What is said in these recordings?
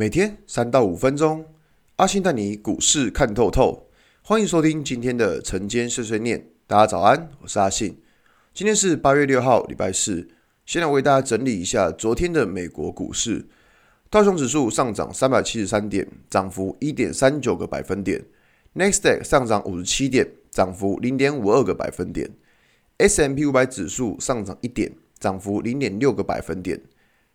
每天三到五分钟，阿信带你股市看透透。欢迎收听今天的晨间碎碎念。大家早安，我是阿信。今天是八月六号，礼拜四。先来为大家整理一下昨天的美国股市。道琼指数上涨三百七十三点，涨幅一点三九个百分点。Nasdaq 上涨五十七点，涨幅零点五二个百分点。S M P 五百指数上涨一点，涨幅零点六个百分点。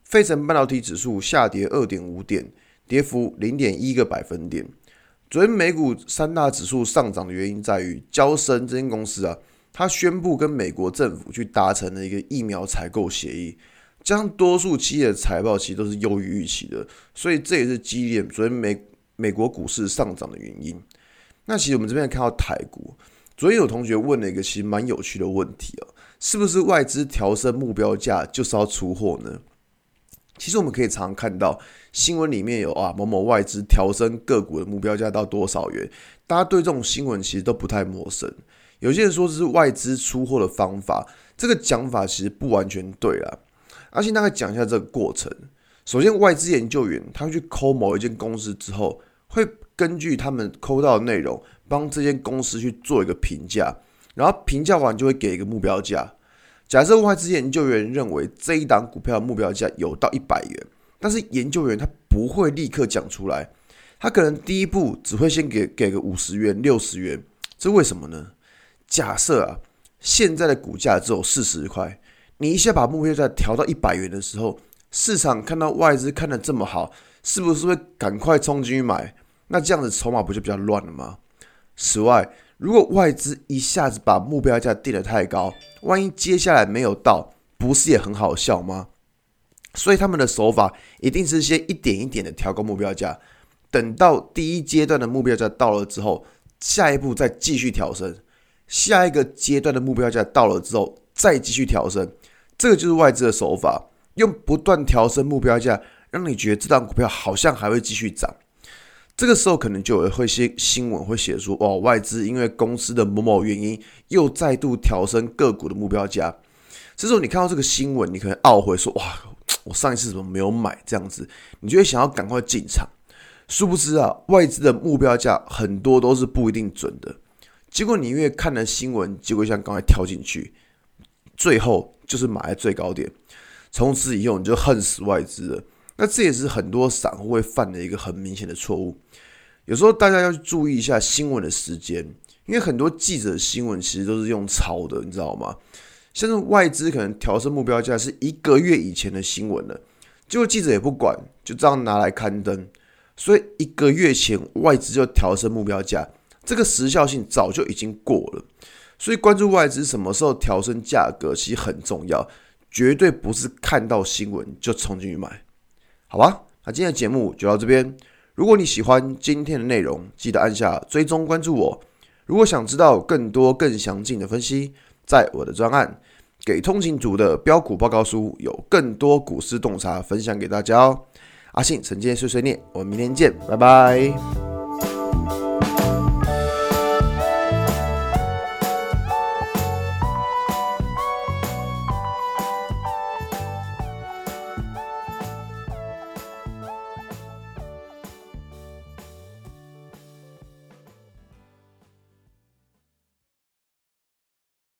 费城半导体指数下跌二点五点，跌幅零点一个百分点。昨天美股三大指数上涨的原因在于，交生这间公司啊，它宣布跟美国政府去达成了一个疫苗采购协议，加上多数企业的财报其实都是优于预期的，所以这也是激励昨天美美国股市上涨的原因。那其实我们这边看到台股，昨天有同学问了一个其实蛮有趣的问题啊，是不是外资调升目标价就是要出货呢？其实我们可以常看到新闻里面有啊某某外资调升个股的目标价到多少元，大家对这种新闻其实都不太陌生。有些人说是外资出货的方法，这个讲法其实不完全对啦。阿信大概讲一下这个过程。首先，外资研究员他去抠某一间公司之后，会根据他们抠到的内容，帮这间公司去做一个评价，然后评价完就会给一个目标价。假设外资研究员认为这一档股票的目标价有到一百元，但是研究员他不会立刻讲出来，他可能第一步只会先给给个五十元、六十元，这为什么呢？假设啊，现在的股价只有四十块，你一下把目标价调到一百元的时候，市场看到外资看得这么好，是不是会赶快冲进去买？那这样子筹码不就比较乱了吗？此外，如果外资一下子把目标价定得太高，万一接下来没有到，不是也很好笑吗？所以他们的手法一定是先一点一点的调高目标价，等到第一阶段的目标价到了之后，下一步再继续调升，下一个阶段的目标价到了之后再继续调升，这个就是外资的手法，用不断调升目标价，让你觉得这档股票好像还会继续涨。这个时候可能就会些新闻会写出哦，外资因为公司的某某原因又再度调升个股的目标价。这时候你看到这个新闻，你可能懊悔说哇，我上一次怎么没有买这样子？你就会想要赶快进场。殊不知啊，外资的目标价很多都是不一定准的。结果你因为看了新闻，结果像刚才跳进去，最后就是买在最高点，从此以后你就恨死外资了。那这也是很多散户会犯的一个很明显的错误。有时候大家要注意一下新闻的时间，因为很多记者新闻其实都是用抄的，你知道吗？像是外资可能调升目标价是一个月以前的新闻了，结果记者也不管，就这样拿来刊登。所以一个月前外资就调升目标价，这个时效性早就已经过了。所以关注外资什么时候调升价格其实很重要，绝对不是看到新闻就冲进去买。好吧，那今天的节目就到这边。如果你喜欢今天的内容，记得按下追踪关注我。如果想知道更多更详尽的分析，在我的专案《给通勤族的标股报告书》有更多股市洞察分享给大家哦。阿信晨间碎碎念，我们明天见，拜拜。